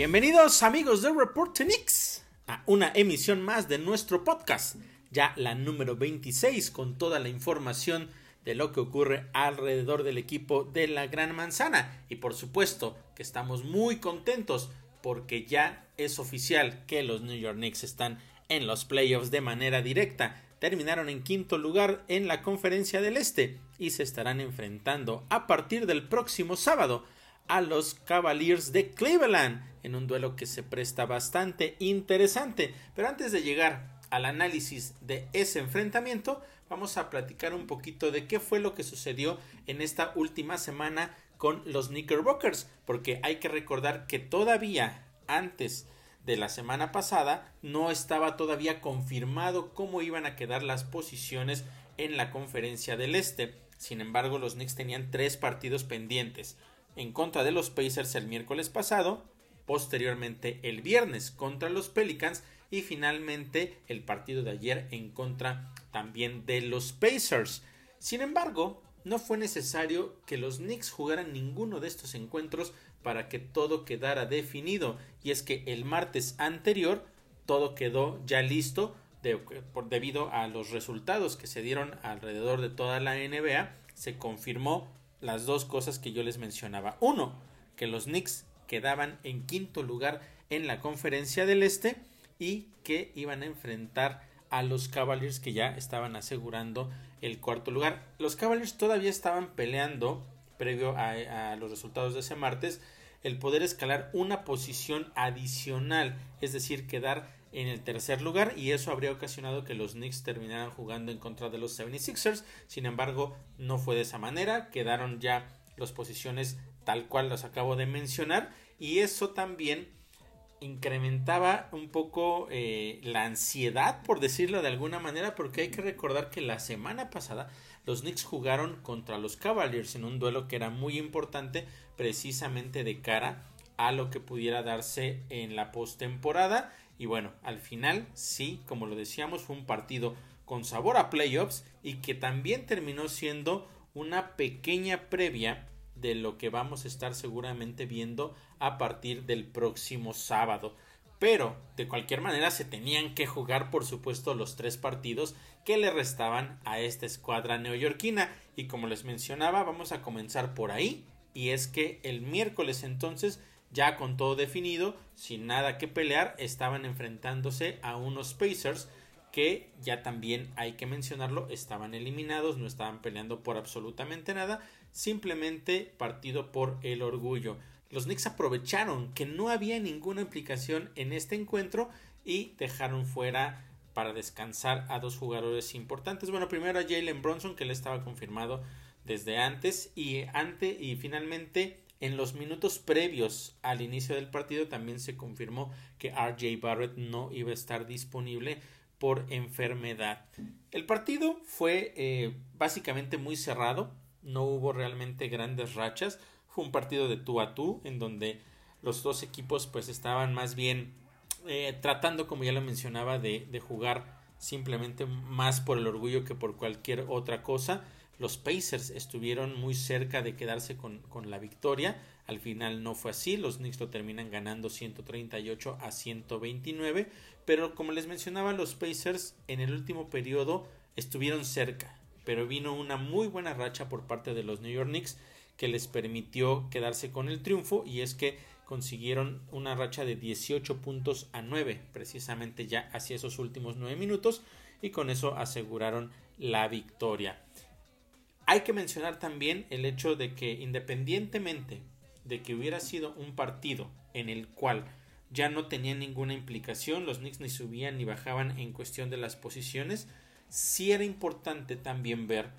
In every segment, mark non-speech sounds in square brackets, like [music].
Bienvenidos amigos de Report Knicks a una emisión más de nuestro podcast, ya la número 26 con toda la información de lo que ocurre alrededor del equipo de la Gran Manzana y por supuesto que estamos muy contentos porque ya es oficial que los New York Knicks están en los playoffs de manera directa. Terminaron en quinto lugar en la conferencia del Este y se estarán enfrentando a partir del próximo sábado a los Cavaliers de Cleveland en un duelo que se presta bastante interesante. Pero antes de llegar al análisis de ese enfrentamiento, vamos a platicar un poquito de qué fue lo que sucedió en esta última semana con los Knickerbockers, porque hay que recordar que todavía antes de la semana pasada no estaba todavía confirmado cómo iban a quedar las posiciones en la conferencia del Este. Sin embargo, los Knicks tenían tres partidos pendientes en contra de los Pacers el miércoles pasado, posteriormente el viernes contra los Pelicans y finalmente el partido de ayer en contra también de los Pacers. Sin embargo, no fue necesario que los Knicks jugaran ninguno de estos encuentros para que todo quedara definido. Y es que el martes anterior todo quedó ya listo debido a los resultados que se dieron alrededor de toda la NBA. Se confirmó las dos cosas que yo les mencionaba. Uno, que los Knicks quedaban en quinto lugar en la conferencia del Este y que iban a enfrentar a los Cavaliers que ya estaban asegurando el cuarto lugar. Los Cavaliers todavía estaban peleando previo a, los resultados de ese martes el poder escalar una posición adicional, es decir, quedar en el tercer lugar y eso habría ocasionado que los Knicks terminaran jugando en contra de los 76ers. Sin embargo, no fue de esa manera, quedaron ya las posiciones tal cual las acabo de mencionar y eso también incrementaba un poco eh, la ansiedad, por decirlo de alguna manera, porque hay que recordar que la semana pasada los Knicks jugaron contra los Cavaliers en un duelo que era muy importante precisamente de cara a lo que pudiera darse en la postemporada y bueno, al final sí, como lo decíamos, fue un partido con sabor a playoffs y que también terminó siendo una pequeña previa de lo que vamos a estar seguramente viendo a partir del próximo sábado. Pero de cualquier manera se tenían que jugar por supuesto los tres partidos que le restaban a esta escuadra neoyorquina y como les mencionaba vamos a comenzar por ahí y es que el miércoles entonces ya con todo definido, sin nada que pelear, estaban enfrentándose a unos Pacers que ya también hay que mencionarlo, estaban eliminados, no estaban peleando por absolutamente nada, simplemente partido por el orgullo. Los Knicks aprovecharon que no había ninguna implicación en este encuentro y dejaron fuera para descansar a dos jugadores importantes. Bueno, primero a Jalen Bronson, que le estaba confirmado desde antes, y, ante, y finalmente en los minutos previos al inicio del partido también se confirmó que RJ Barrett no iba a estar disponible por enfermedad. El partido fue eh, básicamente muy cerrado, no hubo realmente grandes rachas, fue un partido de tú a tú en donde los dos equipos pues estaban más bien eh, tratando como ya lo mencionaba de, de jugar simplemente más por el orgullo que por cualquier otra cosa los Pacers estuvieron muy cerca de quedarse con, la victoria. Al final no fue así. Los Knicks lo terminan ganando 138 a 129. Pero como les mencionaba, los Pacers en el último periodo estuvieron cerca. Pero vino una muy buena racha por parte de los New York Knicks que les permitió quedarse con el triunfo. Y es que consiguieron una racha de 18 puntos a 9, precisamente ya hacia esos últimos 9 minutos. Y con eso aseguraron la victoria. Hay que mencionar también el hecho de que independientemente de que hubiera sido un partido en el cual ya no tenía ninguna implicación, los Knicks ni subían ni bajaban en cuestión de las posiciones, sí era importante también ver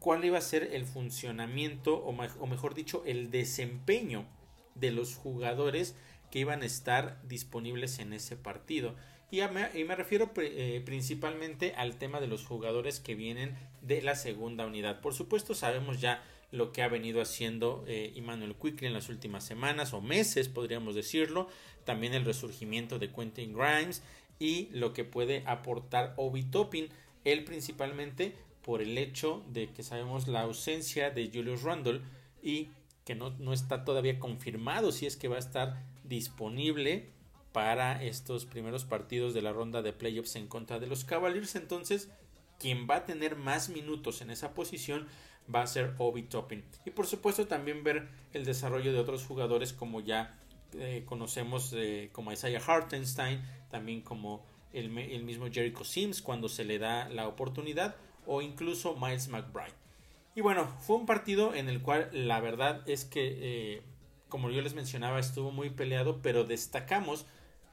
cuál iba a ser el funcionamiento o, o mejor dicho el desempeño de los jugadores que iban a estar disponibles en ese partido. Y, me, refiero eh, principalmente al tema de los jugadores que vienen de la segunda unidad. Por supuesto sabemos ya lo que ha venido haciendo eh, Emmanuel Quickly en las últimas semanas o meses, podríamos decirlo. También el resurgimiento de Quentin Grimes y lo que puede aportar Obi Toppin. Él principalmente por el hecho de que sabemos la ausencia de Julius Randle y que no, no, está todavía confirmado si es que va a estar disponible para estos primeros partidos de la ronda de playoffs en contra de los Cavaliers. Entonces, quien va a tener más minutos en esa posición va a ser Obi Toppin. Y por supuesto también ver el desarrollo de otros jugadores como ya eh, conocemos eh, como Isaiah Hartenstein, también como el, mismo Jericho Sims cuando se le da la oportunidad o incluso Miles McBride. Y bueno, fue un partido en el cual la verdad es que, eh, como yo les mencionaba, estuvo muy peleado, pero destacamos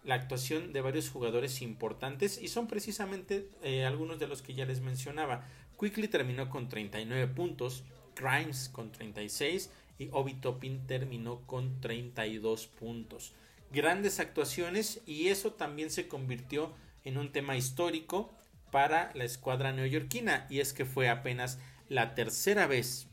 la actuación de varios jugadores importantes y son precisamente algunos de los que ya les mencionaba. Quickly terminó con 39 puntos, Grimes con 36 y Obi Toppin terminó con 32 puntos. Grandes actuaciones y eso también se convirtió en un tema histórico para la escuadra neoyorquina y es que fue apenas la tercera vez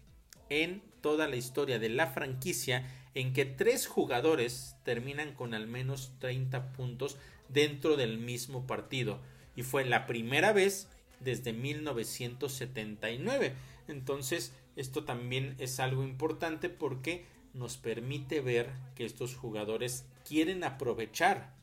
en toda la historia de la franquicia en que tres jugadores terminan con al menos 30 puntos dentro del mismo partido y fue la primera vez desde 1979. Entonces, esto también es algo importante porque nos permite ver que estos jugadores quieren aprovechar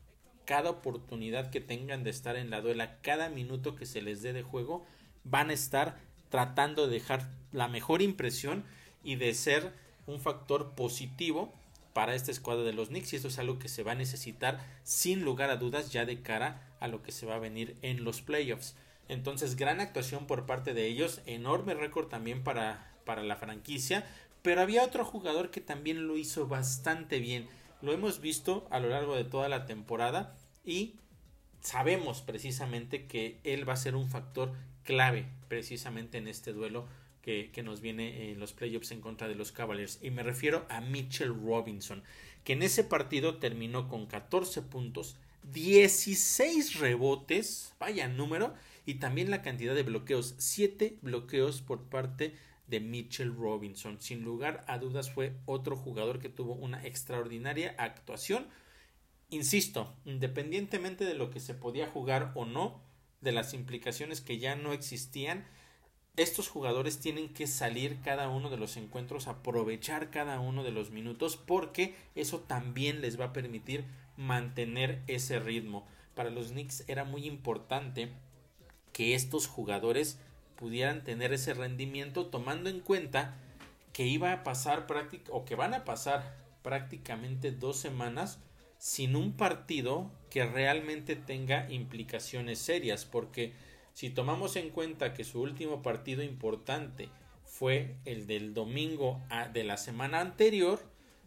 cada oportunidad que tengan de estar en la duela, cada minuto que se les dé de juego, van a estar tratando de dejar la mejor impresión y de ser un factor positivo para esta escuadra de los Knicks y esto es algo que se va a necesitar sin lugar a dudas ya de cara a lo que se va a venir en los playoffs. Entonces, gran actuación por parte de ellos, enorme récord también para, para la franquicia, pero había otro jugador que también lo hizo bastante bien. Lo hemos visto a lo largo de toda la temporada y sabemos precisamente que él va a ser un factor clave precisamente en este duelo que, nos viene en los playoffs en contra de los Cavaliers. Y me refiero a Mitchell Robinson, que en ese partido terminó con 14 puntos, 16 rebotes, vaya número, y también la cantidad de bloqueos, 7 bloqueos por parte de Mitchell Robinson. Sin lugar a dudas fue otro jugador que tuvo una extraordinaria actuación. Insisto, independientemente de lo que se podía jugar o no, de las implicaciones que ya no existían, estos jugadores tienen que salir cada uno de los encuentros, aprovechar cada uno de los minutos, porque eso también les va a permitir mantener ese ritmo. Para los Knicks era muy importante que estos jugadores pudieran tener ese rendimiento tomando en cuenta que iba a pasar o que van a pasar prácticamente dos semanas sin un partido que realmente tenga implicaciones serias porque si tomamos en cuenta que su último partido importante fue el del domingo de la semana anterior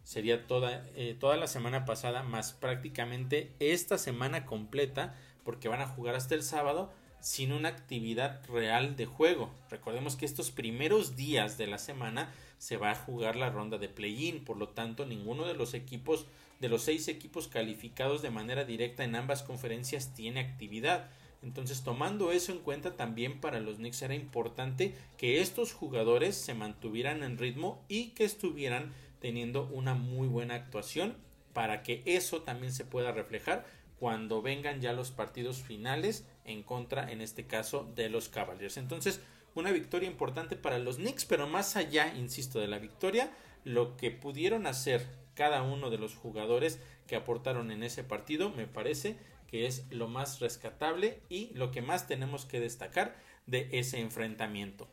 sería toda, eh, toda la semana pasada más prácticamente esta semana completa porque van a jugar hasta el sábado sin una actividad real de juego. Recordemos que estos primeros días de la semana se va a jugar la ronda de play-in, por lo tanto ninguno de los equipos, de los seis equipos calificados de manera directa en ambas conferencias tiene actividad. Entonces, tomando eso en cuenta, también para los Knicks era importante que estos jugadores se mantuvieran en ritmo y que estuvieran teniendo una muy buena actuación para que eso también se pueda reflejar cuando vengan ya los partidos finales en contra, en este caso, de los Cavaliers. Entonces, una victoria importante para los Knicks, pero más allá, insisto, de la victoria, lo que pudieron hacer cada uno de los jugadores que aportaron en ese partido, me parece que es lo más rescatable y lo que más tenemos que destacar de ese enfrentamiento.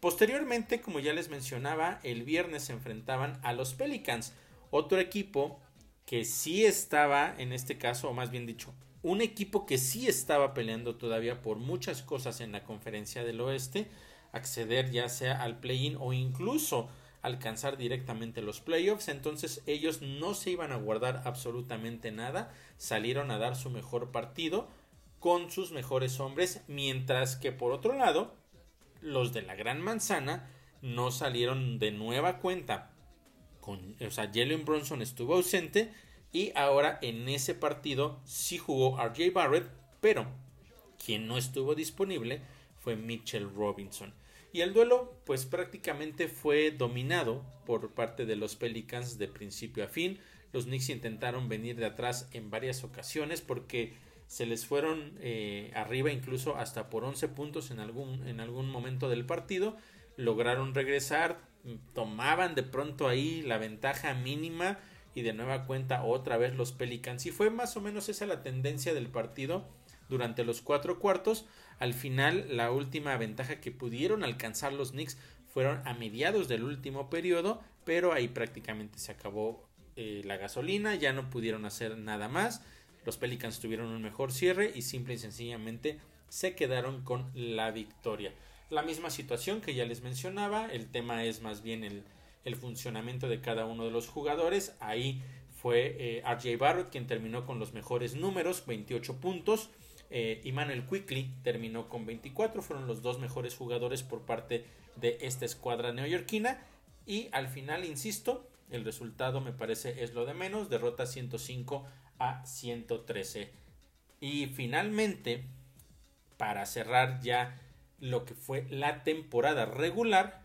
Posteriormente, como ya les mencionaba, el viernes se enfrentaban a los Pelicans, otro equipo que sí estaba, en este caso, o más bien dicho, un equipo que sí estaba peleando todavía por muchas cosas en la conferencia del oeste, acceder ya sea al play-in o incluso alcanzar directamente los playoffs, entonces ellos no se iban a guardar absolutamente nada, salieron a dar su mejor partido con sus mejores hombres, mientras que por otro lado, los de la Gran Manzana no salieron de nueva cuenta con, o sea, Jalen Bronson estuvo ausente y ahora en ese partido sí jugó RJ Barrett, pero quien no estuvo disponible fue Mitchell Robinson. Y el duelo pues prácticamente fue dominado por parte de los Pelicans de principio a fin. Los Knicks intentaron venir de atrás en varias ocasiones porque se les fueron eh, arriba incluso hasta por 11 puntos en algún, en algún momento del partido. Lograron regresar, tomaban de pronto ahí la ventaja mínima y de nueva cuenta otra vez los Pelicans. Y fue más o menos esa la tendencia del partido durante los cuatro cuartos. Al final, la última ventaja que pudieron alcanzar los Knicks fueron a mediados del último periodo, pero ahí prácticamente se acabó eh, la gasolina, ya no pudieron hacer nada más. Los Pelicans tuvieron un mejor cierre y simple y sencillamente se quedaron con la victoria. La misma situación que ya les mencionaba, el tema es más bien el, funcionamiento de cada uno de los jugadores. Ahí fue eh, RJ Barrett quien terminó con los mejores números, 28 puntos. Eh, Emmanuel Quickly terminó con 24, fueron los dos mejores jugadores por parte de esta escuadra neoyorquina. Y al final, insisto, el resultado me parece es lo de menos, derrota 105 a 113. Y finalmente, para cerrar ya lo que fue la temporada regular,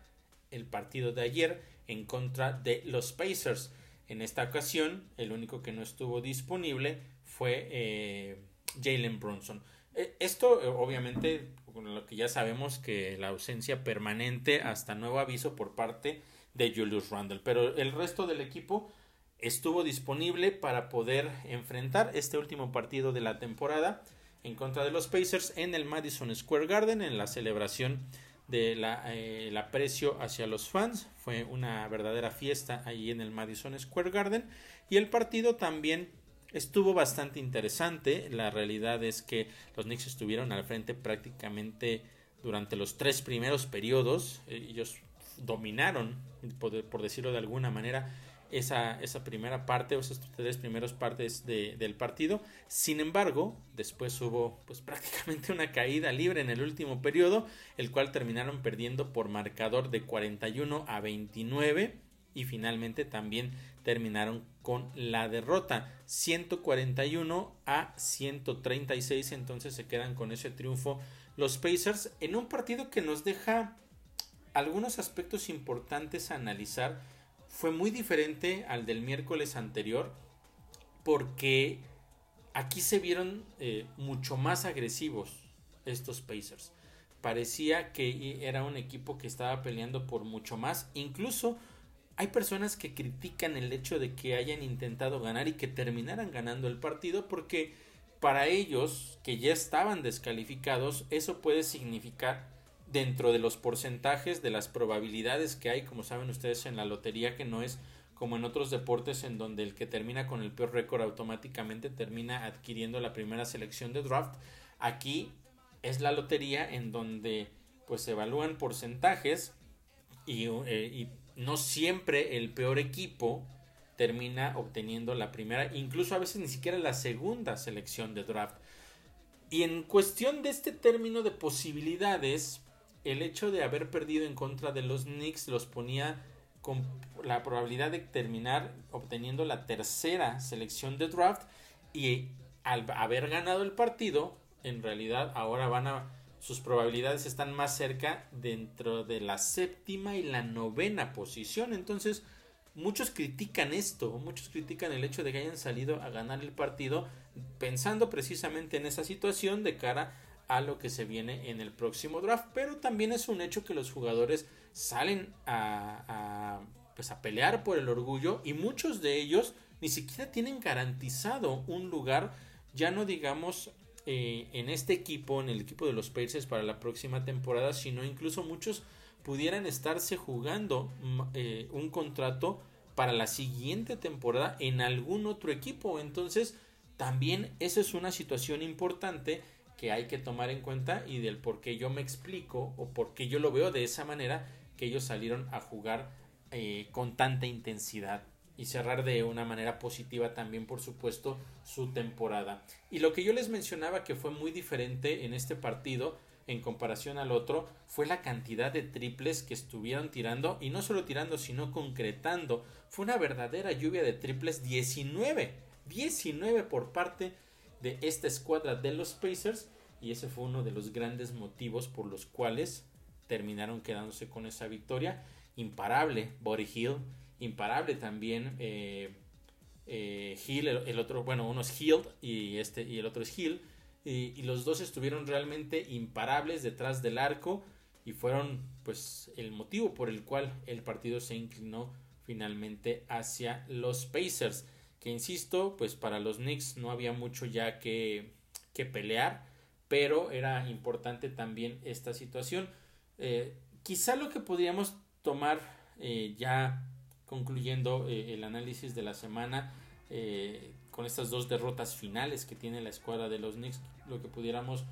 el partido de ayer en contra de los Pacers. En esta ocasión, el único que no estuvo disponible fue eh, Jalen Brunson. E, esto, eh, obviamente, lo que ya sabemos que la ausencia permanente hasta nuevo aviso por parte de Julius Randle. Pero el resto del equipo estuvo disponible para poder enfrentar este último partido de la temporada en contra de los Pacers en el Madison Square Garden en la celebración del de eh, aprecio hacia los fans. Fue una verdadera fiesta ahí en el Madison Square Garden y el partido también estuvo bastante interesante. La realidad es que los Knicks estuvieron al frente prácticamente durante los tres primeros periodos. Ellos dominaron, por decirlo de alguna manera, esa, esa primera parte o esas tres primeras partes de, del partido. Sin embargo, después hubo pues [laughs] prácticamente una caída libre en el último periodo, el cual terminaron perdiendo por marcador de 41 a 29 y finalmente también terminaron con la derrota 141 a 136 entonces se quedan con ese triunfo los Pacers en un partido que nos deja algunos aspectos importantes a analizar fue muy diferente al del miércoles anterior porque aquí se vieron eh, mucho más agresivos estos Pacers. Parecía que era un equipo que estaba peleando por mucho más. Incluso hay personas que critican el hecho de que hayan intentado ganar y que terminaran ganando el partido porque para ellos que ya estaban descalificados eso puede significar dentro de los porcentajes de las probabilidades que hay, como saben ustedes en la lotería, que no es como en otros deportes en donde el que termina con el peor récord automáticamente termina adquiriendo la primera selección de draft. Aquí es la lotería en donde pues se evalúan porcentajes y, eh, y no siempre el peor equipo termina obteniendo la primera, incluso a veces ni siquiera la segunda selección de draft. Y en cuestión de este término de posibilidades, el hecho de haber perdido en contra de los Knicks los ponía con la probabilidad de terminar obteniendo la tercera selección de draft y al haber ganado el partido, en realidad ahora van a sus probabilidades están más cerca dentro de la séptima y la novena posición. Entonces, muchos critican esto, muchos critican el hecho de que hayan salido a ganar el partido pensando precisamente en esa situación de cara a lo que se viene en el próximo draft, pero también es un hecho que los jugadores salen a, pues a pelear por el orgullo y muchos de ellos ni siquiera tienen garantizado un lugar, ya no digamos eh, en este equipo, en el equipo de los Pacers para la próxima temporada, sino incluso muchos pudieran estarse jugando mm, eh, un contrato para la siguiente temporada en algún otro equipo. Entonces, también esa es una situación importante que hay que tomar en cuenta y del por qué yo me explico o por qué yo lo veo de esa manera que ellos salieron a jugar eh, con tanta intensidad y cerrar de una manera positiva también por supuesto su temporada y lo que yo les mencionaba que fue muy diferente en este partido en comparación al otro fue la cantidad de triples que estuvieron tirando y no solo tirando sino concretando fue una verdadera lluvia de triples 19 19 por parte de esta escuadra de los Pacers y ese fue uno de los grandes motivos por los cuales terminaron quedándose con esa victoria. Imparable Body Hill, imparable también eh, eh, Hill, el, otro, bueno, uno es Hill y, este, y el otro es Hill. Y, los dos estuvieron realmente imparables detrás del arco y fueron pues el motivo por el cual el partido se inclinó finalmente hacia los Pacers. Que insisto, pues para los Knicks no había mucho ya que, que pelear, pero era importante también esta situación. Eh, quizá lo que podríamos tomar ya concluyendo eh, el análisis de la semana con estas dos derrotas finales que tiene la escuadra de los Knicks, lo que pudiéramos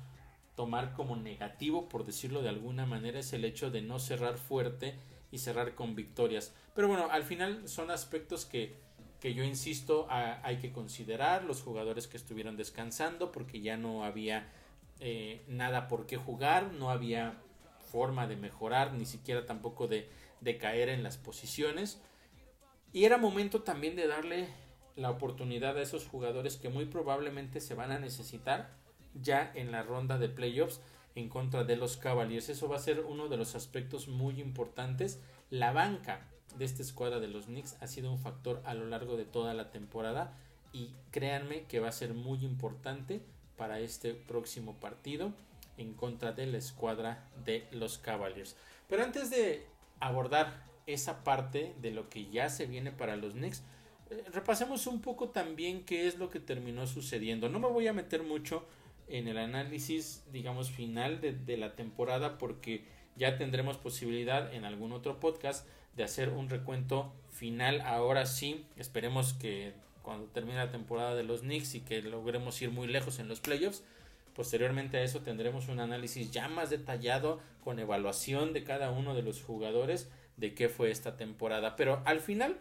tomar como negativo, por decirlo de alguna manera, es el hecho de no cerrar fuerte y cerrar con victorias. Pero bueno, al final son aspectos que, que yo insisto hay que considerar, los jugadores que estuvieron descansando porque ya no había eh, nada por qué jugar, no había forma de mejorar, ni siquiera tampoco de, de caer en las posiciones. Y era momento también de darle la oportunidad a esos jugadores que muy probablemente se van a necesitar ya en la ronda de playoffs en contra de los Cavaliers. Eso va a ser uno de los aspectos muy importantes. La banca de esta escuadra de los Knicks ha sido un factor a lo largo de toda la temporada y créanme que va a ser muy importante para este próximo partido en contra de la escuadra de los Cavaliers. Pero antes de abordar esa parte de lo que ya se viene para los Knicks, eh, repasemos un poco también qué es lo que terminó sucediendo. No me voy a meter mucho en el análisis, digamos, final de, la temporada porque ya tendremos posibilidad en algún otro podcast de hacer un recuento final. Ahora sí, esperemos que cuando termine la temporada de los Knicks y que logremos ir muy lejos en los playoffs. Posteriormente a eso tendremos un análisis ya más detallado con evaluación de cada uno de los jugadores de qué fue esta temporada. Pero al final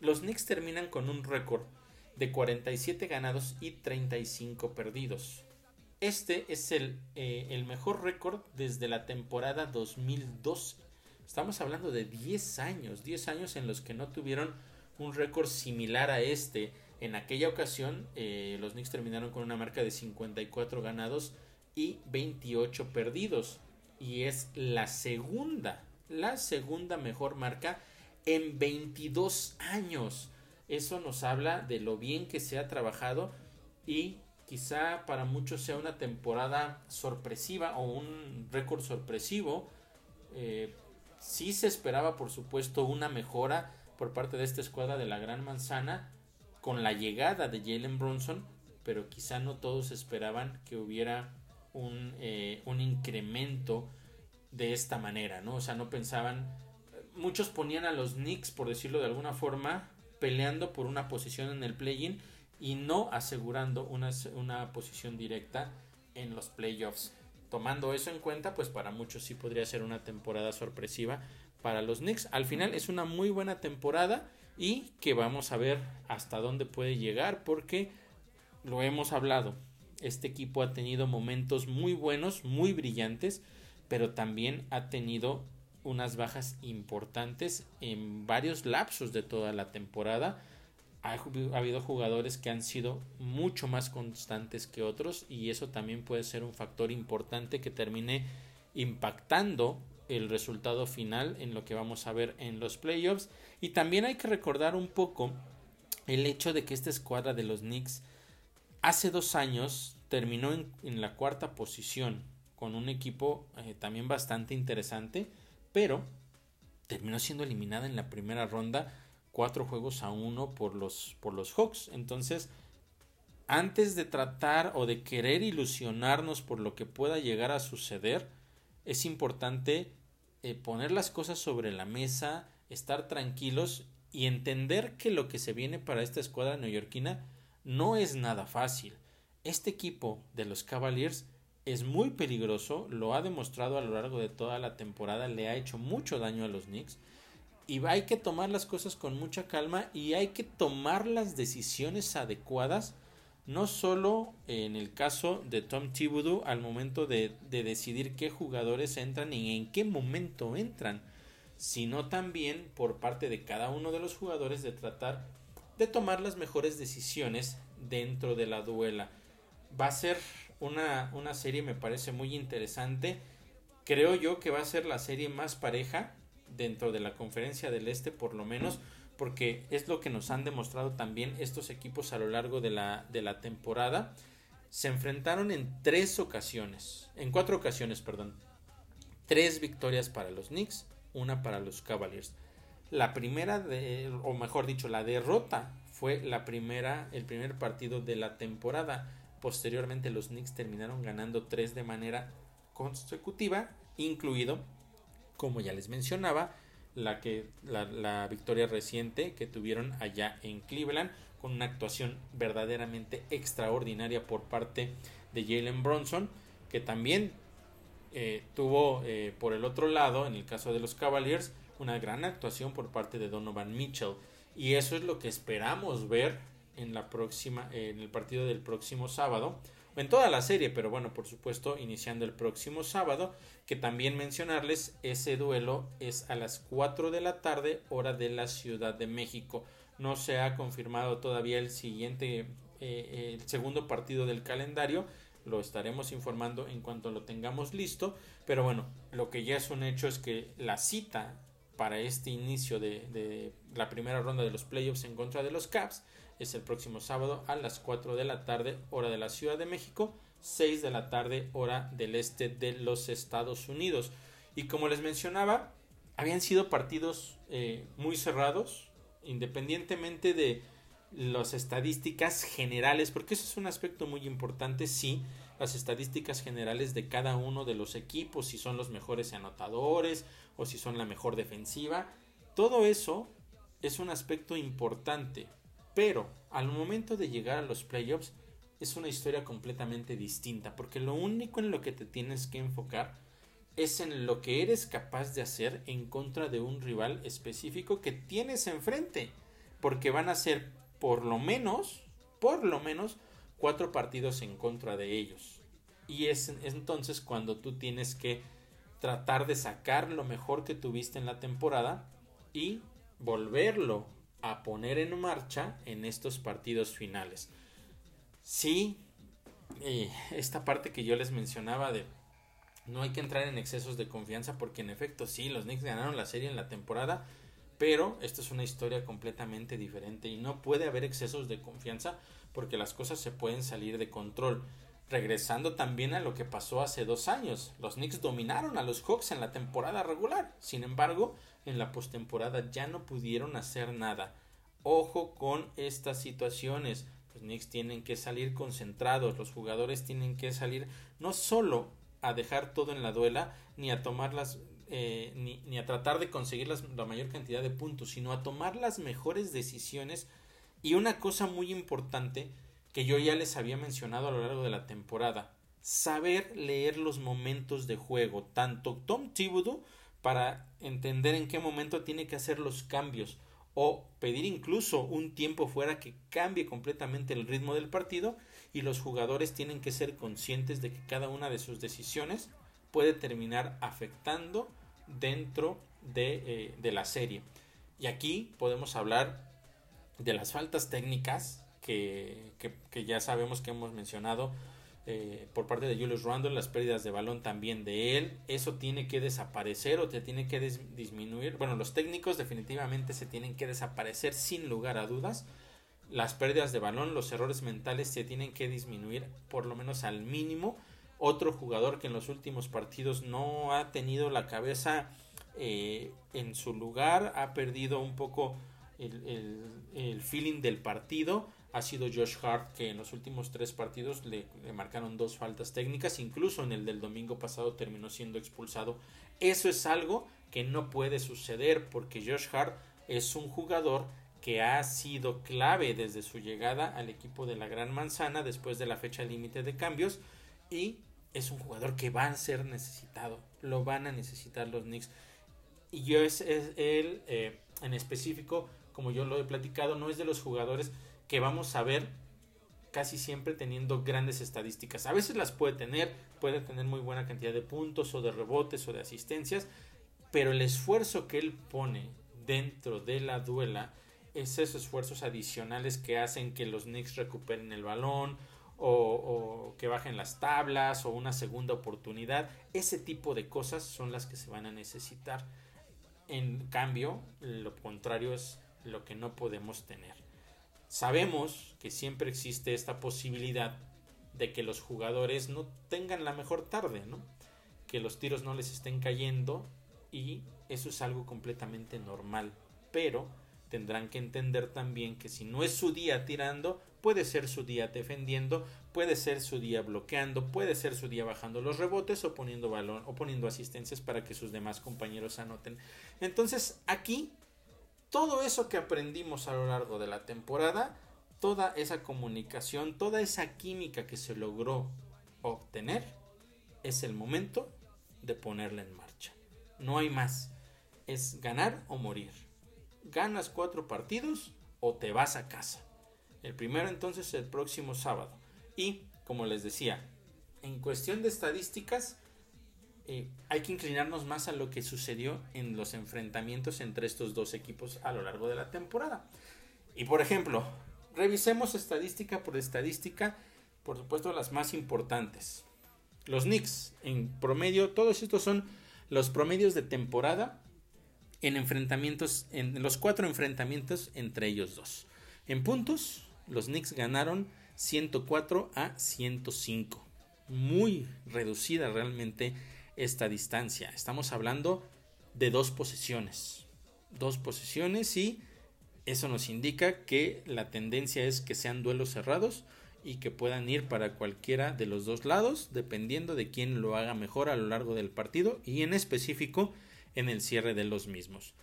los Knicks terminan con un récord de 47 ganados y 35 perdidos. Este es el, eh, el mejor récord desde la temporada 2012. Estamos hablando de 10 años, 10 años en los que no tuvieron un récord similar a este. En aquella ocasión, eh, los Knicks terminaron con una marca de 54 ganados y 28 perdidos. Y es la segunda, la segunda mejor marca en 22 años. Eso nos habla de lo bien que se ha trabajado y quizá para muchos sea una temporada sorpresiva o un récord sorpresivo. Eh, sí se esperaba, por supuesto, una mejora por parte de esta escuadra de la Gran Manzana con la llegada de Jalen Bronson, pero quizá no todos esperaban que hubiera un, eh, un incremento de esta manera, ¿no? O sea, no pensaban, muchos ponían a los Knicks, por decirlo de alguna forma, peleando por una posición en el play-in y no asegurando una, una posición directa en los playoffs. Tomando eso en cuenta, pues para muchos sí podría ser una temporada sorpresiva para los Knicks. Al final es una muy buena temporada y que vamos a ver hasta dónde puede llegar porque lo hemos hablado. Este equipo ha tenido momentos muy buenos, muy brillantes, pero también ha tenido unas bajas importantes en varios lapsos de toda la temporada. Ha, habido jugadores que han sido mucho más constantes que otros y eso también puede ser un factor importante que termine impactando el resultado final en lo que vamos a ver en los playoffs. Y también hay que recordar un poco el hecho de que esta escuadra de los Knicks hace dos años terminó en, la cuarta posición con un equipo eh, también bastante interesante pero terminó siendo eliminada en la primera ronda cuatro juegos a uno por los, por los Hawks. Entonces, antes de tratar o de querer ilusionarnos por lo que pueda llegar a suceder, es importante eh, poner las cosas sobre la mesa, estar tranquilos y entender que lo que se viene para esta escuadra neoyorquina no es nada fácil. Este equipo de los Cavaliers es muy peligroso, lo ha demostrado a lo largo de toda la temporada, le ha hecho mucho daño a los Knicks y hay que tomar las cosas con mucha calma y hay que tomar las decisiones adecuadas, no solo en el caso de Tom Thibodeau al momento de, de decidir qué jugadores entran y en qué momento entran, sino también por parte de cada uno de los jugadores de tratar de tomar las mejores decisiones dentro de la duela. Va a ser una, una serie, me parece muy interesante. Creo yo que va a ser la serie más pareja dentro de la conferencia del Este por lo menos porque es lo que nos han demostrado también estos equipos a lo largo de la, de la temporada. Se enfrentaron en tres ocasiones, en cuatro ocasiones, perdón. Tres victorias para los Knicks, una para los Cavaliers. la primera de, o mejor dicho, la derrota fue la primera, el primer partido de la temporada. Posteriormente los Knicks terminaron ganando tres de manera consecutiva, incluido, como ya les mencionaba, la que la, la victoria reciente que tuvieron allá en Cleveland con una actuación verdaderamente extraordinaria por parte de Jalen Bronson, que también eh, tuvo eh, por el otro lado, en el caso de los Cavaliers, una gran actuación por parte de Donovan Mitchell. Y eso es lo que esperamos ver en la próxima, en el partido del próximo sábado, en toda la serie, pero bueno, por supuesto, iniciando el próximo sábado, que también mencionarles, ese duelo es a las 4 de la tarde, hora de la Ciudad de México. No se ha confirmado todavía el siguiente, eh, el segundo partido del calendario. Lo estaremos informando en cuanto lo tengamos listo. Pero bueno, lo que ya es un hecho es que la cita para este inicio de, de la primera ronda de los playoffs en contra de los Caps es el próximo sábado a las 4 de la tarde, hora de la Ciudad de México, 6 de la tarde, hora del este de los Estados Unidos. Y como les mencionaba, habían sido partidos eh, muy cerrados, independientemente de las estadísticas generales, porque eso es un aspecto muy importante, sí, las estadísticas generales de cada uno de los equipos, si son los mejores anotadores o si son la mejor defensiva, todo eso es un aspecto importante, pero al momento de llegar a los playoffs es una historia completamente distinta, porque lo único en lo que te tienes que enfocar es en lo que eres capaz de hacer en contra de un rival específico que tienes enfrente. Porque van a ser por lo menos, por lo menos, cuatro partidos en contra de ellos. Y es, entonces cuando tú tienes que tratar de sacar lo mejor que tuviste en la temporada y volverlo a poner en marcha en estos partidos finales. Sí, eh, esta parte que yo les mencionaba de no hay que entrar en excesos de confianza porque en efecto sí, los Knicks ganaron la serie en la temporada, pero esta es una historia completamente diferente y no puede haber excesos de confianza porque las cosas se pueden salir de control. Regresando también a lo que pasó hace dos años, los Knicks dominaron a los Hawks en la temporada regular, sin embargo, en la postemporada ya no pudieron hacer nada. Ojo con estas situaciones. Los Knicks tienen que salir concentrados, los jugadores tienen que salir no solo a dejar todo en la duela, ni a tomar las, eh, ni, ni, a tratar de conseguir las, la mayor cantidad de puntos, sino a tomar las mejores decisiones. Y una cosa muy importante que yo ya les había mencionado a lo largo de la temporada, saber leer los momentos de juego, tanto Tom Thibodeau para entender en qué momento tiene que hacer los cambios o pedir incluso un tiempo fuera que cambie completamente el ritmo del partido y los jugadores tienen que ser conscientes de que cada una de sus decisiones puede terminar afectando dentro de, eh, de la serie. Y aquí podemos hablar de las faltas técnicas que, que, que ya sabemos que hemos mencionado eh, por parte de Julius Randle, las pérdidas de balón también de él. Eso tiene que desaparecer o te tiene que disminuir. Bueno, los técnicos definitivamente se tienen que desaparecer sin lugar a dudas las pérdidas de balón, los errores mentales se tienen que disminuir por lo menos al mínimo. Otro jugador que en los últimos partidos no ha tenido la cabeza eh, en su lugar, ha perdido un poco el, feeling del partido. Ha sido Josh Hart que en los últimos tres partidos le, marcaron dos faltas técnicas, incluso en el del domingo pasado terminó siendo expulsado. Eso es algo que no puede suceder porque Josh Hart es un jugador que ha sido clave desde su llegada al equipo de la Gran Manzana después de la fecha límite de cambios y es un jugador que va a ser necesitado, lo van a necesitar los Knicks. Y yo es, él eh, en específico, como yo lo he platicado, no es de los jugadores que vamos a ver casi siempre teniendo grandes estadísticas. A veces las puede tener, puede tener muy buena cantidad de puntos o de rebotes o de asistencias, pero el esfuerzo que él pone dentro de la duela esos esfuerzos adicionales que hacen que los Knicks recuperen el balón o, que bajen las tablas o una segunda oportunidad. Ese tipo de cosas son las que se van a necesitar. En cambio, lo contrario es lo que no podemos tener. Sabemos que siempre existe esta posibilidad de que los jugadores no tengan la mejor tarde, ¿no? Que los tiros no les estén cayendo y eso es algo completamente normal pero tendrán que entender también que si no es su día tirando, puede ser su día defendiendo, puede ser su día bloqueando, puede ser su día bajando los rebotes o poniendo balón o poniendo asistencias para que sus demás compañeros anoten. Entonces, aquí todo eso que aprendimos a lo largo de la temporada, toda esa comunicación, toda esa química que se logró obtener, es el momento de ponerla en marcha. No hay más. Es ganar o morir ganas cuatro partidos o te vas a casa. El primero entonces el próximo sábado. Y, como les decía, en cuestión de estadísticas, eh, hay que inclinarnos más a lo que sucedió en los enfrentamientos entre estos dos equipos a lo largo de la temporada. Y por ejemplo, revisemos estadística por estadística, por supuesto las más importantes. Los Knicks, en promedio, todos estos son los promedios de temporada en enfrentamientos, en los cuatro enfrentamientos entre ellos dos. En puntos, los Knicks ganaron 104 a 105. Muy reducida realmente esta distancia. Estamos hablando de dos posiciones. Dos posiciones y eso nos indica que la tendencia es que sean duelos cerrados y que puedan ir para cualquiera de los dos lados dependiendo de quién lo haga mejor a lo largo del partido y en específico en el cierre de los mismos.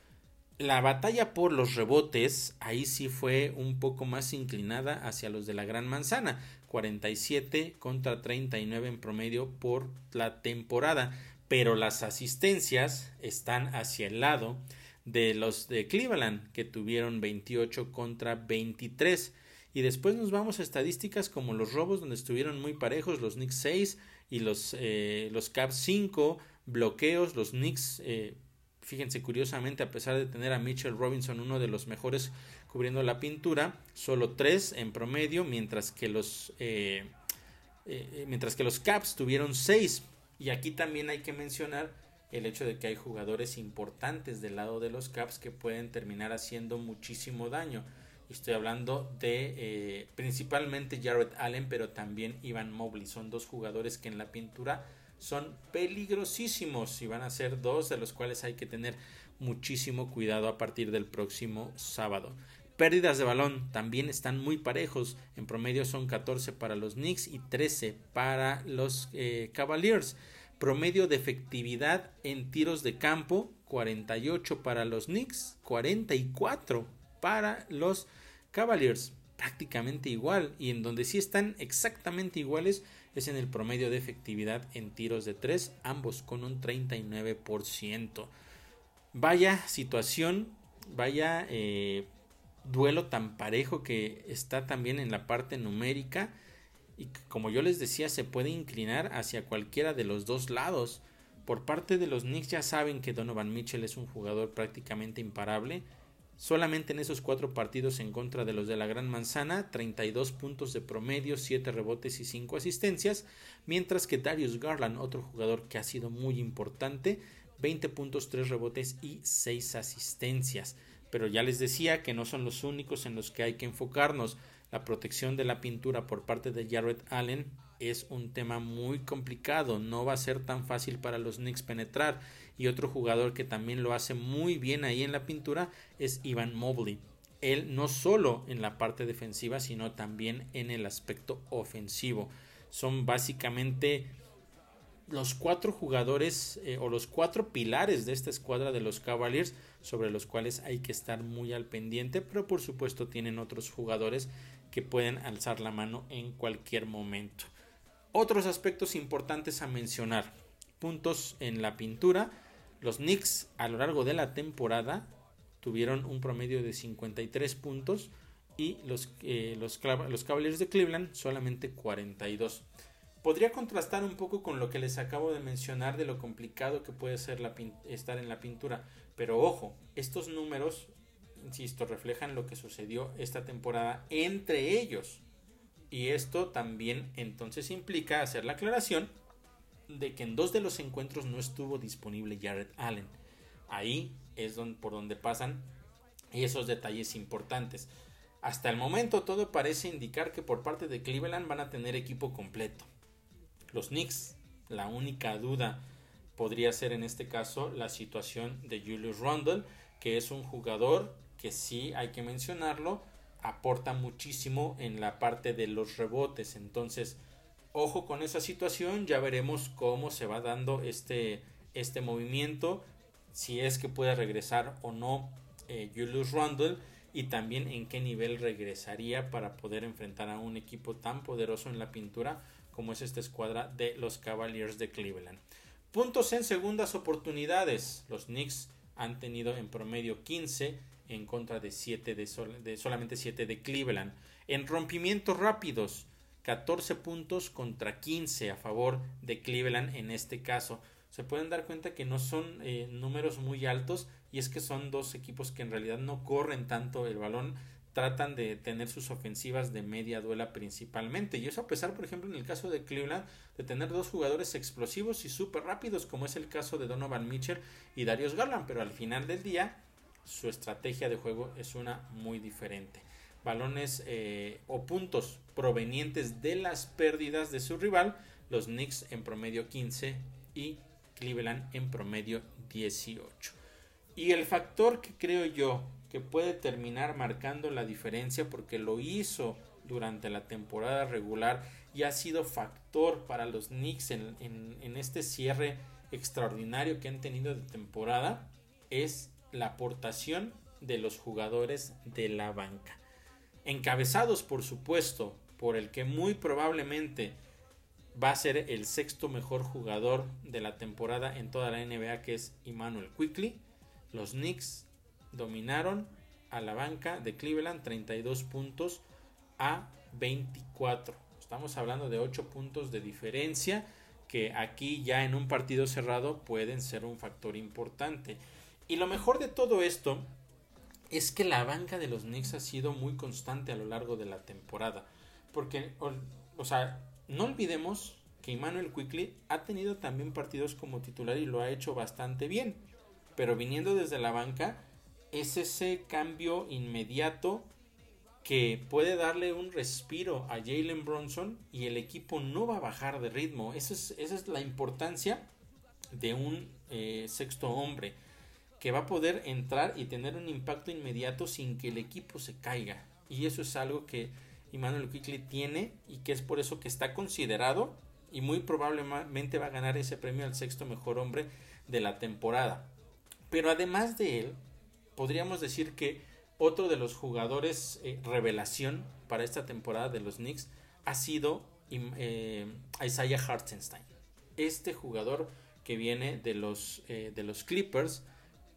La batalla por los rebotes ahí sí fue un poco más inclinada hacia los de la Gran Manzana, 47 contra 39 en promedio por la temporada, pero las asistencias están hacia el lado de los de Cleveland que tuvieron 28 contra 23 y después nos vamos a estadísticas como los robos donde estuvieron muy parejos los Knicks 6 y los, eh, los Cavs 5 bloqueos, los Knicks, eh, fíjense curiosamente, a pesar de tener a Mitchell Robinson, uno de los mejores cubriendo la pintura, solo tres en promedio, mientras que los, eh, eh, mientras que los Caps tuvieron seis. Y aquí también hay que mencionar el hecho de que hay jugadores importantes del lado de los Caps que pueden terminar haciendo muchísimo daño. Estoy hablando de principalmente Jared Allen, pero también Ivan Mobley. Son dos jugadores que en la pintura son peligrosísimos y van a ser dos de los cuales hay que tener muchísimo cuidado a partir del próximo sábado. Pérdidas de balón también están muy parejos. En promedio son 14 para los Knicks y 13 para los eh, Cavaliers. Promedio de efectividad en tiros de campo 48 para los Knicks, 44 para los Cavaliers. Prácticamente igual. Y en donde sí están exactamente iguales es en el promedio de efectividad en tiros de 3, ambos con un 39%. Vaya situación, vaya eh, duelo tan parejo que está también en la parte numérica y como yo les decía se puede inclinar hacia cualquiera de los dos lados. Por parte de los Knicks ya saben que Donovan Mitchell es un jugador prácticamente imparable Solamente en esos cuatro partidos en contra de los de la Gran Manzana, 32 puntos de promedio, 7 rebotes y 5 asistencias, mientras que Darius Garland, otro jugador que ha sido muy importante, 20 puntos, 3 rebotes y 6 asistencias. Pero ya les decía que no son los únicos en los que hay que enfocarnos. La protección de la pintura por parte de Jared Allen es un tema muy complicado, no va a ser tan fácil para los Knicks penetrar y otro jugador que también lo hace muy bien ahí en la pintura es Ivan Mobley. Él no solo en la parte defensiva, sino también en el aspecto ofensivo. Son básicamente los cuatro jugadores eh, o los cuatro pilares de esta escuadra de los Cavaliers sobre los cuales hay que estar muy al pendiente, pero por supuesto tienen otros jugadores que pueden alzar la mano en cualquier momento. Otros aspectos importantes a mencionar. Puntos en la pintura. Los Knicks a lo largo de la temporada tuvieron un promedio de 53 puntos y los, eh, los, los Cavaliers de Cleveland solamente 42. Podría contrastar un poco con lo que les acabo de mencionar de lo complicado que puede ser estar en la pintura, pero ojo, estos números, insisto, reflejan lo que sucedió esta temporada entre ellos. Y esto también entonces implica hacer la aclaración de que en dos de los encuentros no estuvo disponible Jared Allen. Ahí es donde, por donde pasan esos detalles importantes. Hasta el momento todo parece indicar que por parte de Cleveland van a tener equipo completo. Los Knicks, la única duda podría ser en este caso la situación de Julius Rundle, que es un jugador que sí hay que mencionarlo, aporta muchísimo en la parte de los rebotes. Entonces, ojo con esa situación, ya veremos cómo se va dando este, este movimiento, si es que puede regresar o no eh, Julius Randle y también en qué nivel regresaría para poder enfrentar a un equipo tan poderoso en la pintura como es esta escuadra de los Cavaliers de Cleveland. Puntos en segundas oportunidades. Los Knicks han tenido en promedio 15 en contra de, 7 de, solamente 7 de Cleveland. En rompimientos rápidos, 14 puntos contra 15 a favor de Cleveland en este caso. Se pueden dar cuenta que no son eh, números muy altos y es que son dos equipos que en realidad no corren tanto el balón, tratan de tener sus ofensivas de media duela principalmente. Y eso a pesar, por ejemplo, en el caso de Cleveland, de tener dos jugadores explosivos y súper rápidos, como es el caso de Donovan Mitchell y Darius Garland. Pero al final del día, su estrategia de juego es una muy diferente. Balones eh, o puntos provenientes de las pérdidas de su rival, los Knicks en promedio 15 y Cleveland en promedio 18. Y el factor que creo yo que puede terminar marcando la diferencia porque lo hizo durante la temporada regular y ha sido factor para los Knicks en, este cierre extraordinario que han tenido de temporada es la aportación de los jugadores de la banca. Encabezados, por supuesto, por el que muy probablemente va a ser el sexto mejor jugador de la temporada en toda la NBA, que es Emmanuel Quickly. Los Knicks dominaron a la banca de Cleveland 32 puntos a 24. Estamos hablando de 8 puntos de diferencia que aquí ya en un partido cerrado pueden ser un factor importante. Y lo mejor de todo esto es que la banca de los Knicks ha sido muy constante a lo largo de la temporada. Porque, o, sea, no olvidemos que Emmanuel Quickly ha tenido también partidos como titular y lo ha hecho bastante bien. Pero viniendo desde la banca, es ese cambio inmediato que puede darle un respiro a Jalen Bronson y el equipo no va a bajar de ritmo. Esa es, esa es la importancia de un eh, sexto hombre que va a poder entrar y tener un impacto inmediato sin que el equipo se caiga. Y eso es algo que Emmanuel Quickly tiene y que es por eso que está considerado y muy probablemente va a ganar ese premio al sexto mejor hombre de la temporada. Pero además de él, podríamos decir que otro de los jugadores eh, revelación para esta temporada de los Knicks ha sido eh, Isaiah Hartenstein. Este jugador que viene de los, eh, de los Clippers,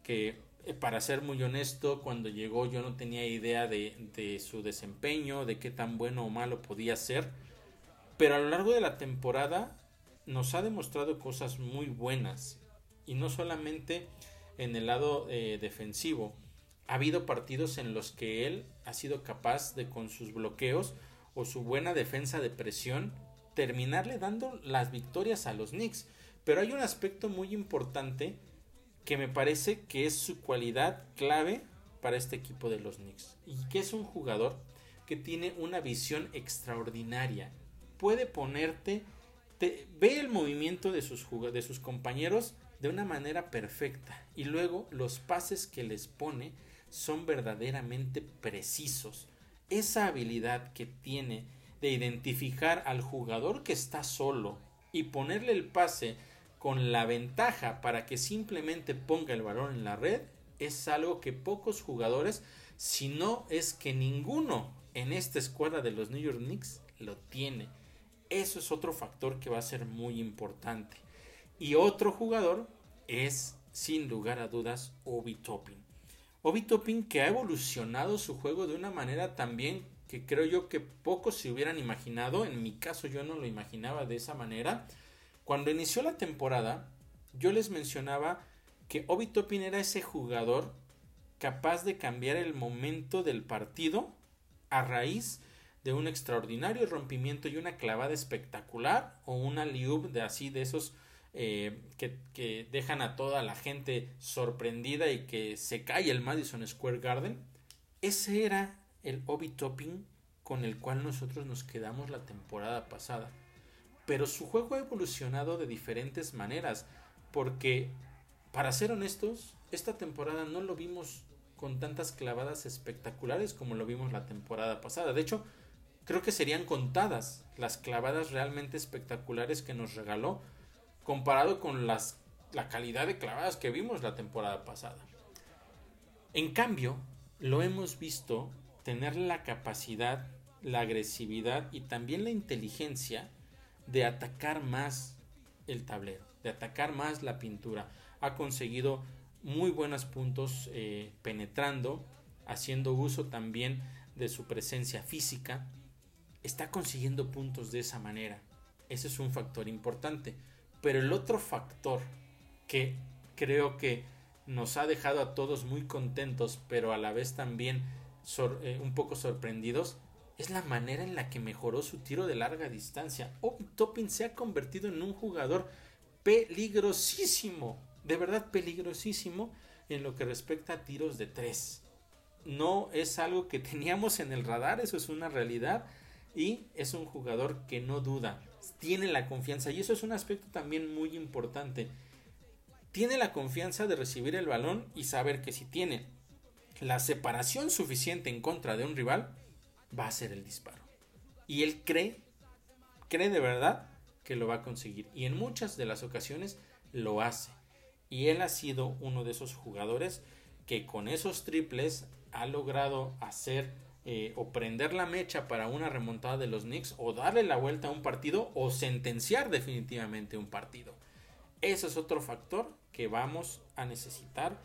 que para ser muy honesto, cuando llegó yo no tenía idea de, de, su desempeño, de qué tan bueno o malo podía ser. Pero a lo largo de la temporada nos ha demostrado cosas muy buenas. Y no solamente en el lado eh, defensivo. Ha habido partidos en los que él ha sido capaz de con sus bloqueos o su buena defensa de presión terminarle dando las victorias a los Knicks. Pero hay un aspecto muy importante que me parece que es su cualidad clave para este equipo de los Knicks. Y que es un jugador que tiene una visión extraordinaria. Puede ponerte, ve el movimiento de sus, de sus compañeros de una manera perfecta y luego los pases que les pone son verdaderamente precisos. Esa habilidad que tiene de identificar al jugador que está solo y ponerle el pase con la ventaja para que simplemente ponga el balón en la red es algo que pocos jugadores, si no es que ninguno en esta escuadra de los New York Knicks lo tiene. Eso es otro factor que va a ser muy importante. Y otro jugador es, sin lugar a dudas, Obi Toppin. Obi Toppin que ha evolucionado su juego de una manera también que creo yo que pocos se hubieran imaginado. En mi caso yo no lo imaginaba de esa manera. Cuando inició la temporada, yo les mencionaba que Obi Toppin era ese jugador capaz de cambiar el momento del partido a raíz de un extraordinario rompimiento y una clavada espectacular o una liub de así de esos eh, que, dejan a toda la gente sorprendida y que se cae el Madison Square Garden. Ese era el Obi Topping con el cual nosotros nos quedamos la temporada pasada. Pero su juego ha evolucionado de diferentes maneras, porque, para ser honestos, esta temporada no lo vimos con tantas clavadas espectaculares como lo vimos la temporada pasada. De hecho, creo que serían contadas las clavadas realmente espectaculares que nos regaló comparado con las, la calidad de clavadas que vimos la temporada pasada. En cambio, lo hemos visto tener la capacidad, la agresividad y también la inteligencia de atacar más el tablero, de atacar más la pintura. Ha conseguido muy buenos puntos eh, penetrando, haciendo uso también de su presencia física. Está consiguiendo puntos de esa manera. Ese es un factor importante. Pero el otro factor que creo que nos ha dejado a todos muy contentos, pero a la vez también eh, un poco sorprendidos, es la manera en la que mejoró su tiro de larga distancia. Obi Toppin se ha convertido en un jugador peligrosísimo, de verdad peligrosísimo en lo que respecta a tiros de tres. No es algo que [laughs] teníamos en el radar, eso es una realidad y es un jugador que no duda, tiene la confianza y eso es un aspecto también muy importante. Tiene la confianza de recibir el balón y saber que si tiene la separación suficiente en contra de un rival, va a ser el disparo. Y él cree, cree de verdad que lo va a conseguir. Y en muchas de las ocasiones lo hace. Y él ha sido uno de esos jugadores que con esos triples ha logrado hacer eh, o prender la mecha para una remontada de los Knicks o darle la vuelta a un partido o sentenciar definitivamente un partido. Ese es otro factor que vamos a necesitar,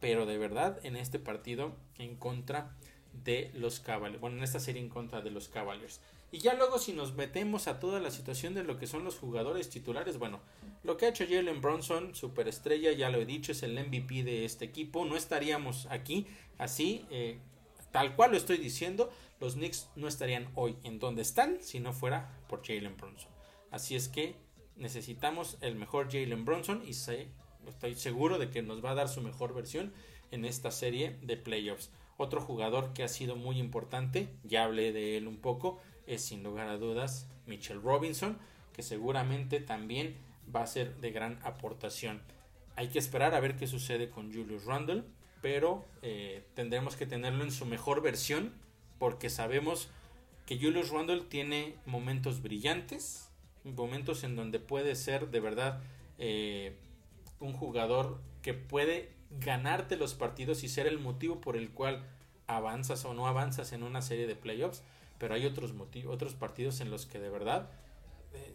pero de verdad en este partido en contra de los Cavaliers. Bueno, en esta serie en contra de los Cavaliers. Y ya luego si nos metemos a toda la situación de lo que son los jugadores titulares, bueno, lo que ha hecho Jalen Bronson, superestrella, ya lo he dicho, es el MVP de este equipo. No estaríamos aquí así, eh, tal cual lo estoy diciendo, los Knicks no estarían hoy en donde están si no fuera por Jalen Bronson. Así es que necesitamos el mejor Jalen Bronson y estoy seguro de que nos va a dar su mejor versión en esta serie de playoffs. Otro jugador que ha sido muy importante, ya hablé de él un poco, es sin lugar a dudas Mitchell Robinson, que seguramente también va a ser de gran aportación. Hay que esperar a ver qué sucede con Julius Randle, pero eh, tendremos que tenerlo en su mejor versión, porque sabemos que Julius Randle tiene momentos brillantes, momentos en donde puede ser de verdad eh, un jugador que puede ganarte los partidos y ser el motivo por el cual avanzas o no avanzas en una serie de playoffs, pero hay otros motivos, otros partidos en los que de verdad eh,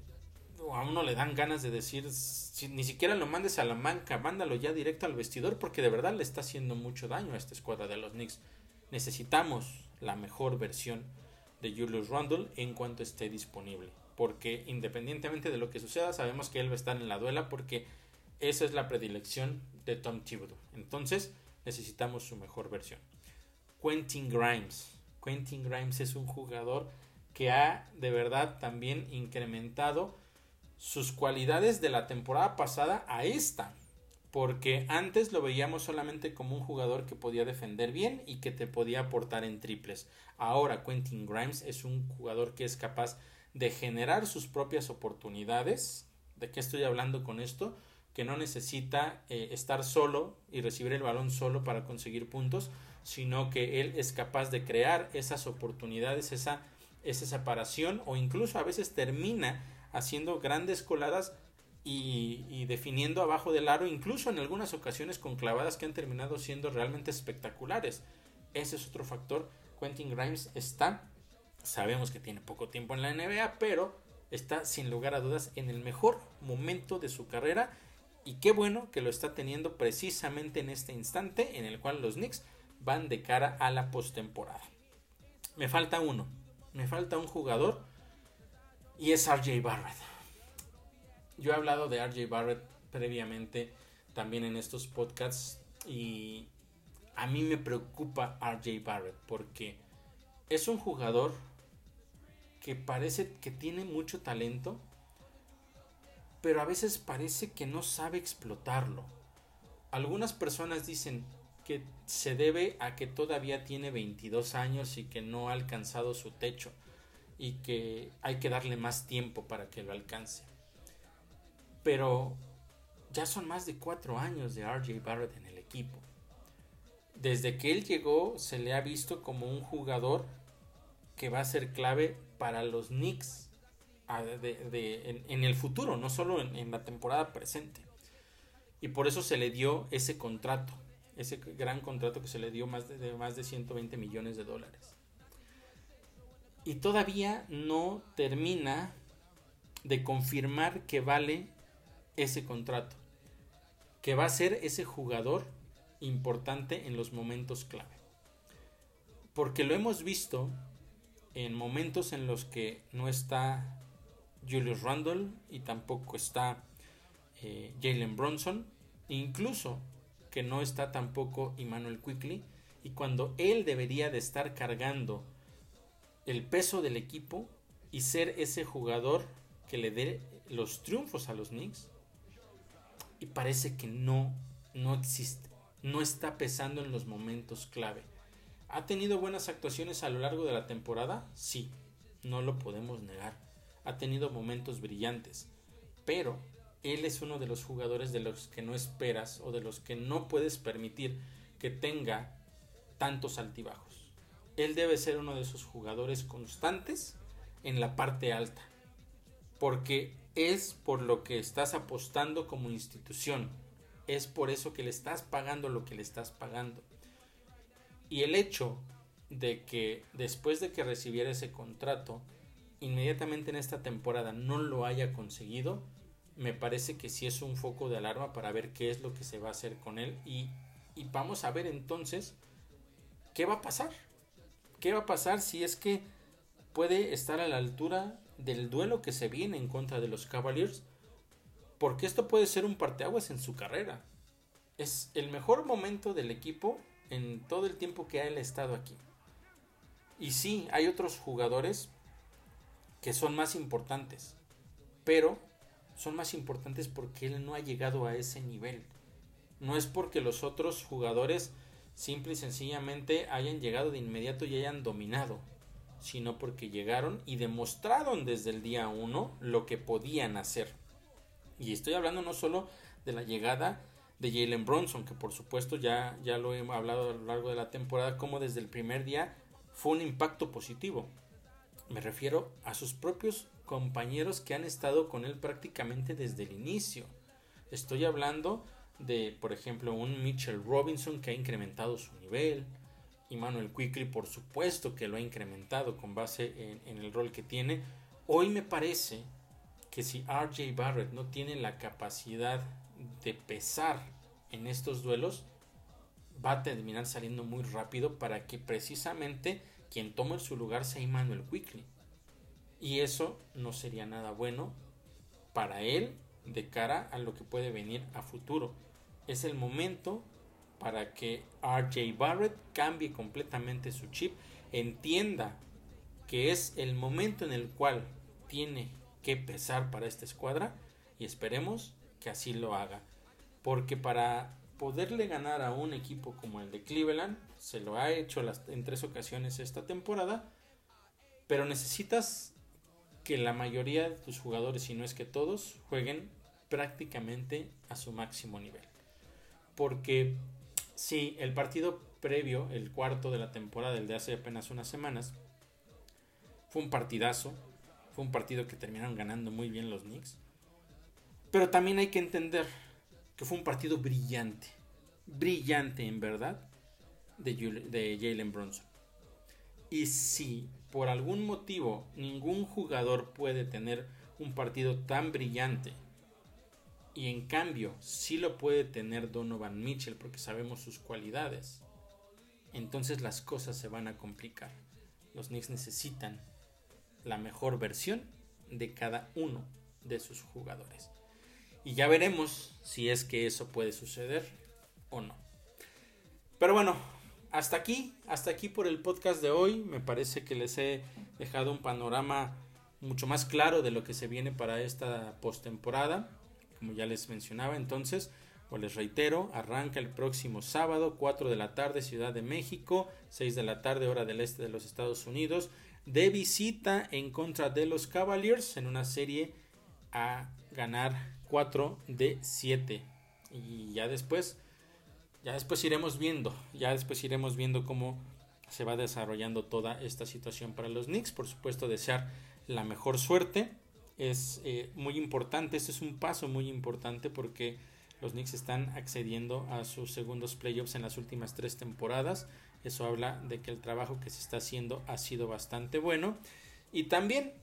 a uno le dan ganas de decir, si, ni siquiera lo mandes a la manca, mándalo ya directo al vestidor porque de verdad le está haciendo mucho daño a esta escuadra de los Knicks. Necesitamos la mejor versión de Julius Randle en cuanto esté disponible, porque independientemente de lo que suceda, sabemos que él va a estar en la duela porque esa es la predilección de Tom Thibodeau. Entonces, necesitamos su mejor versión. Quentin Grimes. Quentin Grimes es un jugador que ha de verdad también incrementado sus cualidades de la temporada pasada a esta. Porque antes lo veíamos solamente como un jugador que podía defender bien y que te podía aportar en triples. Ahora Quentin Grimes es un jugador que es capaz de generar sus propias oportunidades. ¿De qué estoy hablando con esto? que no necesita eh, estar solo y recibir el balón solo para conseguir puntos, sino que él es capaz de crear esas oportunidades, esa, esa separación o incluso a veces termina haciendo grandes coladas y, definiendo abajo del aro, incluso en algunas ocasiones con clavadas que han terminado siendo realmente espectaculares. Ese es otro factor. Quentin Grimes está, sabemos que tiene poco tiempo en la NBA, pero está sin lugar a dudas en el mejor momento de su carrera y qué bueno que lo está teniendo precisamente en este instante en el cual los Knicks van de cara a la postemporada. Me falta uno. Me falta un jugador. Y es RJ Barrett. Yo he hablado de RJ Barrett previamente también en estos podcasts. Y a mí me preocupa RJ Barrett. Porque es un jugador que parece que tiene mucho talento pero a veces parece que no sabe explotarlo. Algunas personas dicen que se debe a que todavía tiene 22 años y que no ha alcanzado su techo y que hay que darle más tiempo para que lo alcance. Pero ya son más de cuatro años de RJ Barrett en el equipo. Desde que él llegó se le ha visto como un jugador que va a ser clave para los Knicks en, el futuro, no solo en, la temporada presente. Y por eso se le dio ese contrato, ese gran contrato que se le dio más de, de más de 120 millones de dólares. Y todavía no termina de confirmar que vale ese contrato, que va a ser ese jugador importante en los momentos clave. Porque lo hemos visto en momentos en los que no está Julius Randle y tampoco está eh, Jalen Bronson, incluso que no está tampoco Emmanuel Quickly, y cuando él debería de estar cargando el peso del equipo y ser ese jugador que le dé los triunfos a los Knicks, y parece que no, no existe, no está pesando en los momentos clave. ¿Ha tenido buenas actuaciones a lo largo de la temporada? Sí, no lo podemos negar. Ha tenido momentos brillantes, pero él es uno de los jugadores de los que no esperas o de los que no puedes permitir que tenga tantos altibajos. Él debe ser uno de esos jugadores constantes en la parte alta, porque es por lo que estás apostando como institución, es por eso que le estás pagando lo que le estás pagando. Y el hecho de que después de que recibiera ese contrato, inmediatamente en esta temporada no lo haya conseguido, me parece que sí es un foco de alarma para ver qué es lo que se va a hacer con él y, y vamos a ver entonces qué va a pasar. ¿Qué va a pasar si es que puede estar a la altura del duelo que se viene en contra de los Cavaliers? Porque esto puede ser un parteaguas en su carrera. Es el mejor momento del equipo en todo el tiempo que él ha estado aquí. Y sí, hay otros jugadores que son más importantes, pero son más importantes porque él no ha llegado a ese nivel. No es porque los otros jugadores simple y sencillamente hayan llegado de inmediato y hayan dominado, sino porque llegaron y demostraron desde el día uno lo que podían hacer. Y estoy hablando no solo de la llegada de Jalen Bronson, que por supuesto ya, ya lo he hablado a lo largo de la temporada, como desde el primer día fue un impacto positivo. Me refiero a sus propios compañeros que han estado con él prácticamente desde el inicio. Estoy hablando de, por ejemplo, un Mitchell Robinson que ha incrementado su nivel. Y Manuel Quickly, por supuesto, que lo ha incrementado con base en, el rol que tiene. Hoy me parece que si RJ Barrett no tiene la capacidad de pesar en estos duelos, va a terminar saliendo muy rápido para que precisamente quien tome su lugar sea Emmanuel Quickly. Y eso no sería nada bueno para él de cara a lo que puede venir a futuro. Es el momento para que RJ Barrett cambie completamente su chip, entienda que es el momento en el cual tiene que pesar para esta escuadra y esperemos que así lo haga. Porque para poderle ganar a un equipo como el de Cleveland, se lo ha hecho en tres ocasiones esta temporada, pero necesitas que la mayoría de tus jugadores, si no es que todos, jueguen prácticamente a su máximo nivel. Porque si el partido previo, el cuarto de la temporada, el de hace apenas unas semanas, fue un partidazo, fue un partido que terminaron ganando muy bien los Knicks, pero también hay que entender que fue un partido brillante. Brillante, en verdad, de Jalen Bronson. Y si por algún motivo ningún jugador puede tener un partido tan brillante, y en cambio sí lo puede tener Donovan Mitchell porque sabemos sus cualidades, entonces las cosas se van a complicar. Los Knicks necesitan la mejor versión de cada uno de sus jugadores. Y ya veremos si es que eso puede suceder o no. Pero bueno, hasta aquí, hasta aquí por el podcast de hoy. Me parece que les he dejado un panorama mucho más claro de lo que se viene para esta postemporada. Como ya les mencionaba, entonces, pues les reitero, arranca el próximo sábado, 4 de la tarde, Ciudad de México, 6 de la tarde, hora del este de los Estados Unidos, de visita en contra de los Cavaliers en una serie a ganar 4 de 7. Y ya después, ya después iremos viendo, ya después iremos viendo cómo se va desarrollando toda esta situación para los Knicks. Por supuesto, desear la mejor suerte es eh, muy importante. Este es un paso muy importante porque los Knicks están accediendo a sus segundos playoffs en las últimas tres temporadas. Eso habla de que el trabajo que se está haciendo ha sido bastante bueno. Y también,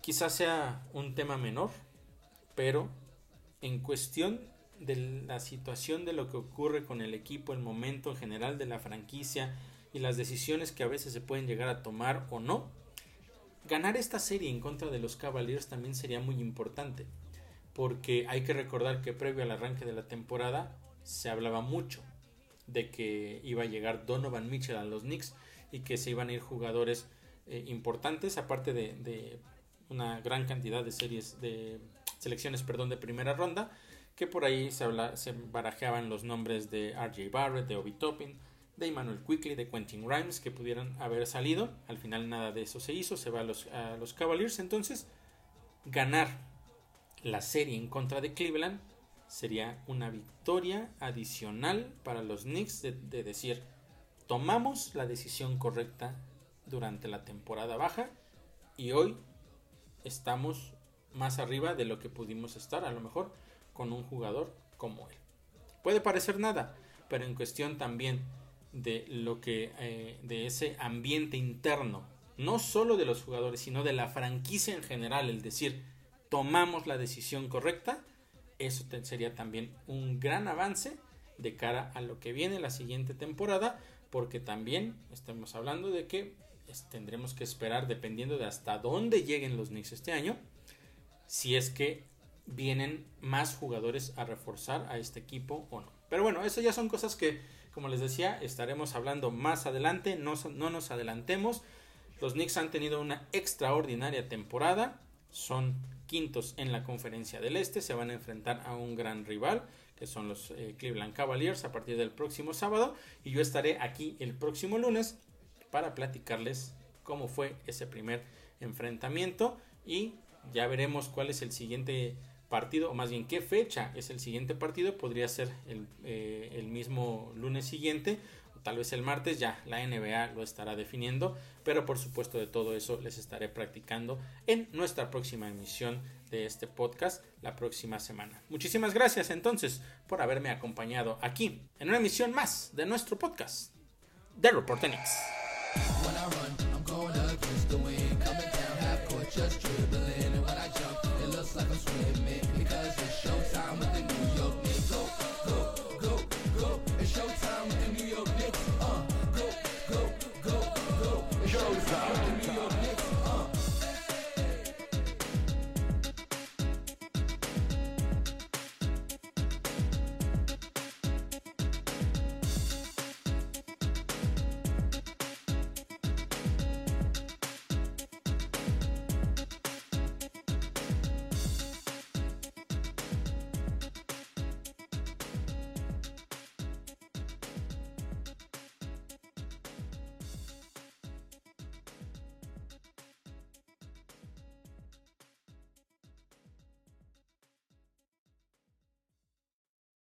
quizás sea un tema menor, pero en cuestión de la situación de lo que ocurre con el equipo, el momento en general de la franquicia y las decisiones que a veces se pueden llegar a tomar o no, ganar esta serie en contra de los Cavaliers también sería muy importante, porque hay que recordar que previo al arranque de la temporada se hablaba mucho de que iba a llegar Donovan Mitchell a los Knicks y que se iban a ir jugadores eh, importantes, aparte de, de, una gran cantidad de series de selecciones, perdón, de primera ronda, que por ahí se, habla, se barajeaban los nombres de RJ Barrett, de Obi Toppin, de Emmanuel Quickly, de Quentin Grimes, que pudieran haber salido. Al final nada de eso se hizo, se va a los, a los Cavaliers. Entonces, ganar la serie en contra de Cleveland sería una victoria adicional para los Knicks de decir, tomamos la decisión correcta durante la temporada baja y hoy estamos más arriba de lo que pudimos estar a lo mejor con un jugador como él. Puede parecer nada, pero en cuestión también de lo que eh, de ese ambiente interno, no solo de los jugadores, sino de la franquicia en general, el decir tomamos la decisión correcta, eso sería también un gran avance de cara a lo que viene la siguiente temporada, porque también estamos hablando de que tendremos que esperar dependiendo de hasta dónde lleguen los Knicks este año, si es que vienen más jugadores a reforzar a este equipo o no. Pero bueno, eso ya son cosas que, como les decía, estaremos hablando más adelante, no, no nos adelantemos. Los Knicks han tenido una extraordinaria temporada, son quintos en la conferencia del Este, se van a enfrentar a un gran rival, que son los eh, Cleveland Cavaliers, a partir del próximo sábado, y yo estaré aquí el próximo lunes para platicarles cómo fue ese primer enfrentamiento. Y ya veremos cuál es el siguiente partido, o más bien qué fecha es el siguiente partido, podría ser el, eh, el mismo lunes siguiente, o tal vez el martes, ya la NBA lo estará definiendo, pero por supuesto de todo eso les estaré practicando en nuestra próxima emisión de este podcast la próxima semana. Muchísimas gracias entonces por haberme acompañado aquí en una emisión más de nuestro podcast de Reportenix.